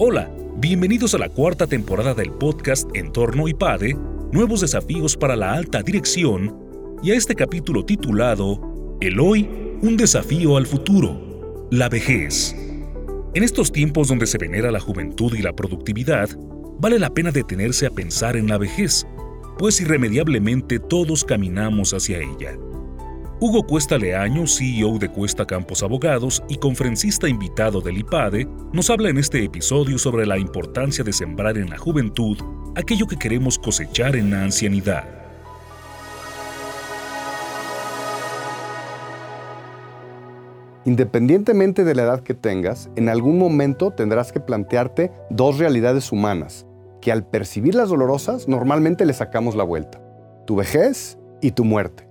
Hola, bienvenidos a la cuarta temporada del podcast Entorno IPADE, Nuevos Desafíos para la Alta Dirección, y a este capítulo titulado El Hoy, un desafío al futuro, la vejez. En estos tiempos donde se venera la juventud y la productividad, vale la pena detenerse a pensar en la vejez, pues irremediablemente todos caminamos hacia ella. Hugo Cuesta Leaño, CEO de Cuesta Campos Abogados y conferencista invitado del IPADE, nos habla en este episodio sobre la importancia de sembrar en la juventud aquello que queremos cosechar en la ancianidad. Independientemente de la edad que tengas, en algún momento tendrás que plantearte dos realidades humanas, que al percibirlas dolorosas normalmente le sacamos la vuelta. Tu vejez y tu muerte.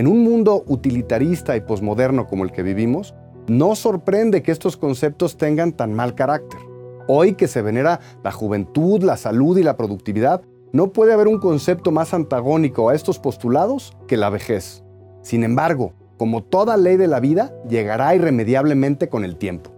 En un mundo utilitarista y posmoderno como el que vivimos, no sorprende que estos conceptos tengan tan mal carácter. Hoy que se venera la juventud, la salud y la productividad, no puede haber un concepto más antagónico a estos postulados que la vejez. Sin embargo, como toda ley de la vida, llegará irremediablemente con el tiempo.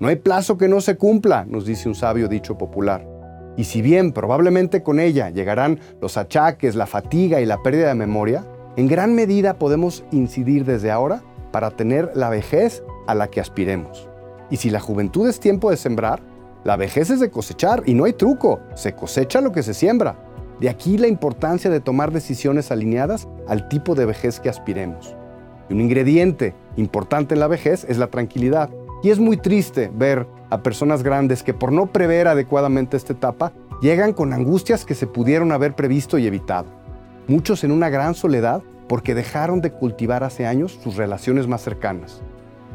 No hay plazo que no se cumpla, nos dice un sabio dicho popular. Y si bien probablemente con ella llegarán los achaques, la fatiga y la pérdida de memoria, en gran medida podemos incidir desde ahora para tener la vejez a la que aspiremos. Y si la juventud es tiempo de sembrar, la vejez es de cosechar y no hay truco, se cosecha lo que se siembra. De aquí la importancia de tomar decisiones alineadas al tipo de vejez que aspiremos. Un ingrediente importante en la vejez es la tranquilidad. Y es muy triste ver a personas grandes que por no prever adecuadamente esta etapa, llegan con angustias que se pudieron haber previsto y evitado muchos en una gran soledad porque dejaron de cultivar hace años sus relaciones más cercanas.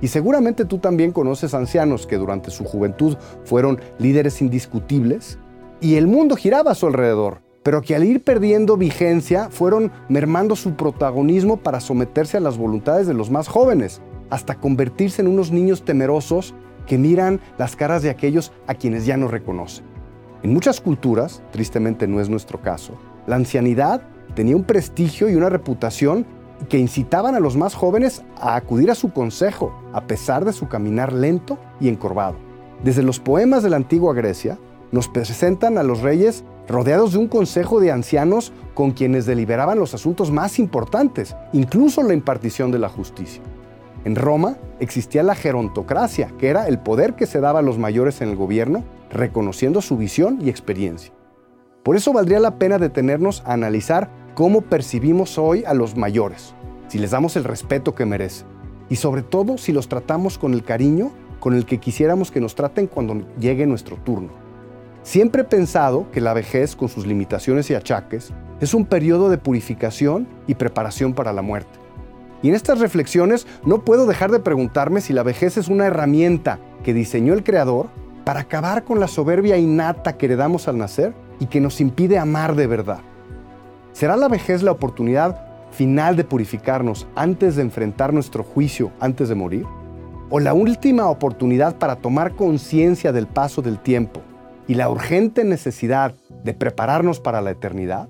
Y seguramente tú también conoces ancianos que durante su juventud fueron líderes indiscutibles y el mundo giraba a su alrededor, pero que al ir perdiendo vigencia fueron mermando su protagonismo para someterse a las voluntades de los más jóvenes, hasta convertirse en unos niños temerosos que miran las caras de aquellos a quienes ya no reconocen. En muchas culturas, tristemente no es nuestro caso, la ancianidad tenía un prestigio y una reputación que incitaban a los más jóvenes a acudir a su consejo, a pesar de su caminar lento y encorvado. Desde los poemas de la antigua Grecia, nos presentan a los reyes rodeados de un consejo de ancianos con quienes deliberaban los asuntos más importantes, incluso la impartición de la justicia. En Roma existía la gerontocracia, que era el poder que se daba a los mayores en el gobierno, reconociendo su visión y experiencia. Por eso valdría la pena detenernos a analizar cómo percibimos hoy a los mayores, si les damos el respeto que merecen y sobre todo si los tratamos con el cariño con el que quisiéramos que nos traten cuando llegue nuestro turno. Siempre he pensado que la vejez, con sus limitaciones y achaques, es un periodo de purificación y preparación para la muerte. Y en estas reflexiones no puedo dejar de preguntarme si la vejez es una herramienta que diseñó el Creador para acabar con la soberbia innata que heredamos al nacer y que nos impide amar de verdad. ¿Será la vejez la oportunidad final de purificarnos antes de enfrentar nuestro juicio antes de morir? ¿O la última oportunidad para tomar conciencia del paso del tiempo y la urgente necesidad de prepararnos para la eternidad?